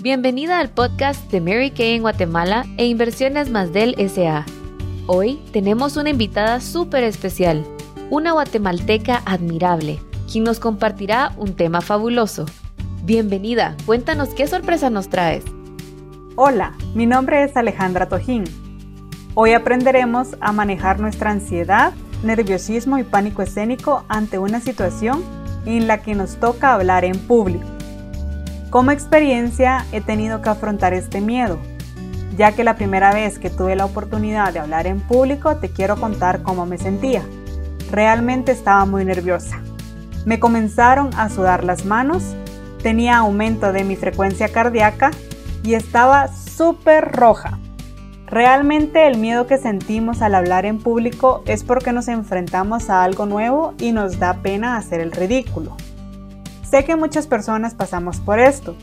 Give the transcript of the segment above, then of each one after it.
Bienvenida al podcast de Mary Kay en Guatemala e Inversiones Más del SA. Hoy tenemos una invitada súper especial, una guatemalteca admirable, quien nos compartirá un tema fabuloso. Bienvenida, cuéntanos qué sorpresa nos traes. Hola, mi nombre es Alejandra Tojín. Hoy aprenderemos a manejar nuestra ansiedad, nerviosismo y pánico escénico ante una situación en la que nos toca hablar en público. Como experiencia he tenido que afrontar este miedo, ya que la primera vez que tuve la oportunidad de hablar en público te quiero contar cómo me sentía. Realmente estaba muy nerviosa. Me comenzaron a sudar las manos, tenía aumento de mi frecuencia cardíaca y estaba súper roja. Realmente el miedo que sentimos al hablar en público es porque nos enfrentamos a algo nuevo y nos da pena hacer el ridículo. Sé que muchas personas pasamos por esto,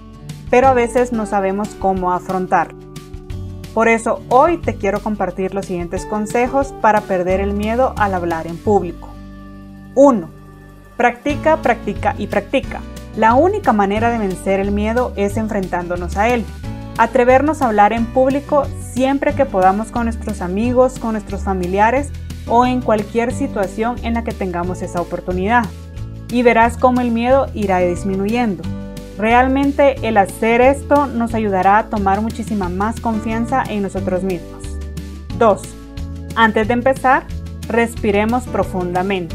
pero a veces no sabemos cómo afrontar. Por eso hoy te quiero compartir los siguientes consejos para perder el miedo al hablar en público. 1. Practica, practica y practica. La única manera de vencer el miedo es enfrentándonos a él. Atrevernos a hablar en público siempre que podamos con nuestros amigos, con nuestros familiares o en cualquier situación en la que tengamos esa oportunidad y verás cómo el miedo irá disminuyendo. Realmente el hacer esto nos ayudará a tomar muchísima más confianza en nosotros mismos. 2. Antes de empezar, respiremos profundamente.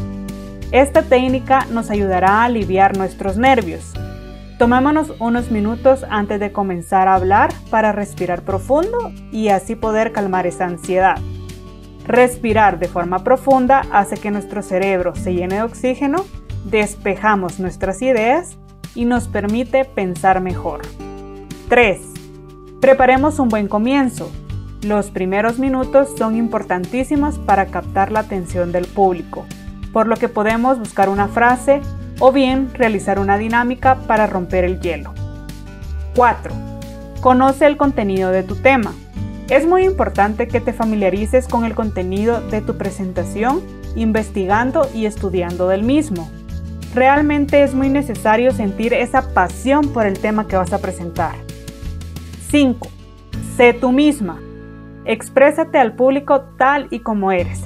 Esta técnica nos ayudará a aliviar nuestros nervios. Tomémonos unos minutos antes de comenzar a hablar para respirar profundo y así poder calmar esa ansiedad. Respirar de forma profunda hace que nuestro cerebro se llene de oxígeno despejamos nuestras ideas y nos permite pensar mejor. 3. Preparemos un buen comienzo. Los primeros minutos son importantísimos para captar la atención del público, por lo que podemos buscar una frase o bien realizar una dinámica para romper el hielo. 4. Conoce el contenido de tu tema. Es muy importante que te familiarices con el contenido de tu presentación, investigando y estudiando del mismo realmente es muy necesario sentir esa pasión por el tema que vas a presentar. 5. Sé tú misma. Exprésate al público tal y como eres.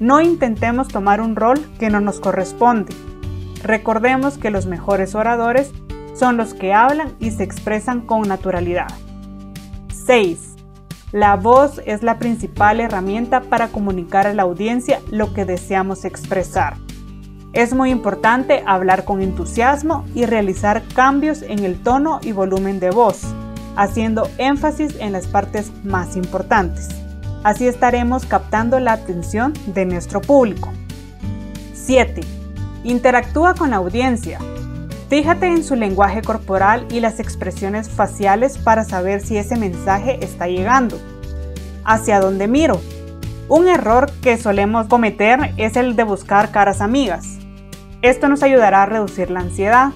No intentemos tomar un rol que no nos corresponde. Recordemos que los mejores oradores son los que hablan y se expresan con naturalidad. 6. La voz es la principal herramienta para comunicar a la audiencia lo que deseamos expresar. Es muy importante hablar con entusiasmo y realizar cambios en el tono y volumen de voz, haciendo énfasis en las partes más importantes. Así estaremos captando la atención de nuestro público. 7. Interactúa con la audiencia. Fíjate en su lenguaje corporal y las expresiones faciales para saber si ese mensaje está llegando. ¿Hacia dónde miro? Un error que solemos cometer es el de buscar caras amigas. Esto nos ayudará a reducir la ansiedad,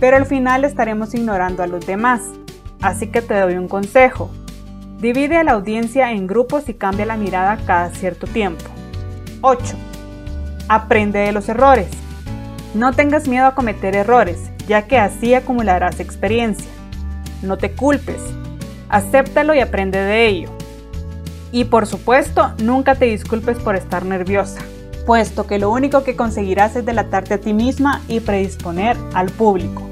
pero al final estaremos ignorando a los demás. Así que te doy un consejo. Divide a la audiencia en grupos y cambia la mirada cada cierto tiempo. 8. Aprende de los errores. No tengas miedo a cometer errores, ya que así acumularás experiencia. No te culpes, acéptalo y aprende de ello. Y por supuesto, nunca te disculpes por estar nerviosa puesto que lo único que conseguirás es delatarte a ti misma y predisponer al público.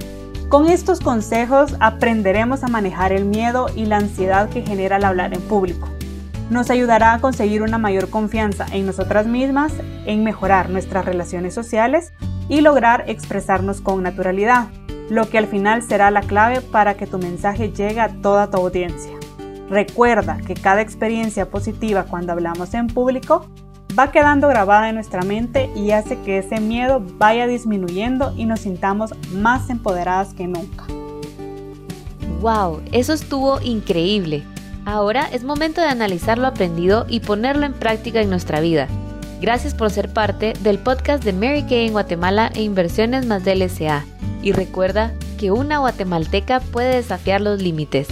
Con estos consejos aprenderemos a manejar el miedo y la ansiedad que genera el hablar en público. Nos ayudará a conseguir una mayor confianza en nosotras mismas, en mejorar nuestras relaciones sociales y lograr expresarnos con naturalidad, lo que al final será la clave para que tu mensaje llegue a toda tu audiencia. Recuerda que cada experiencia positiva cuando hablamos en público va quedando grabada en nuestra mente y hace que ese miedo vaya disminuyendo y nos sintamos más empoderadas que nunca. ¡Wow! Eso estuvo increíble. Ahora es momento de analizar lo aprendido y ponerlo en práctica en nuestra vida. Gracias por ser parte del podcast de Mary Kay en Guatemala e Inversiones más del SA. Y recuerda que una guatemalteca puede desafiar los límites.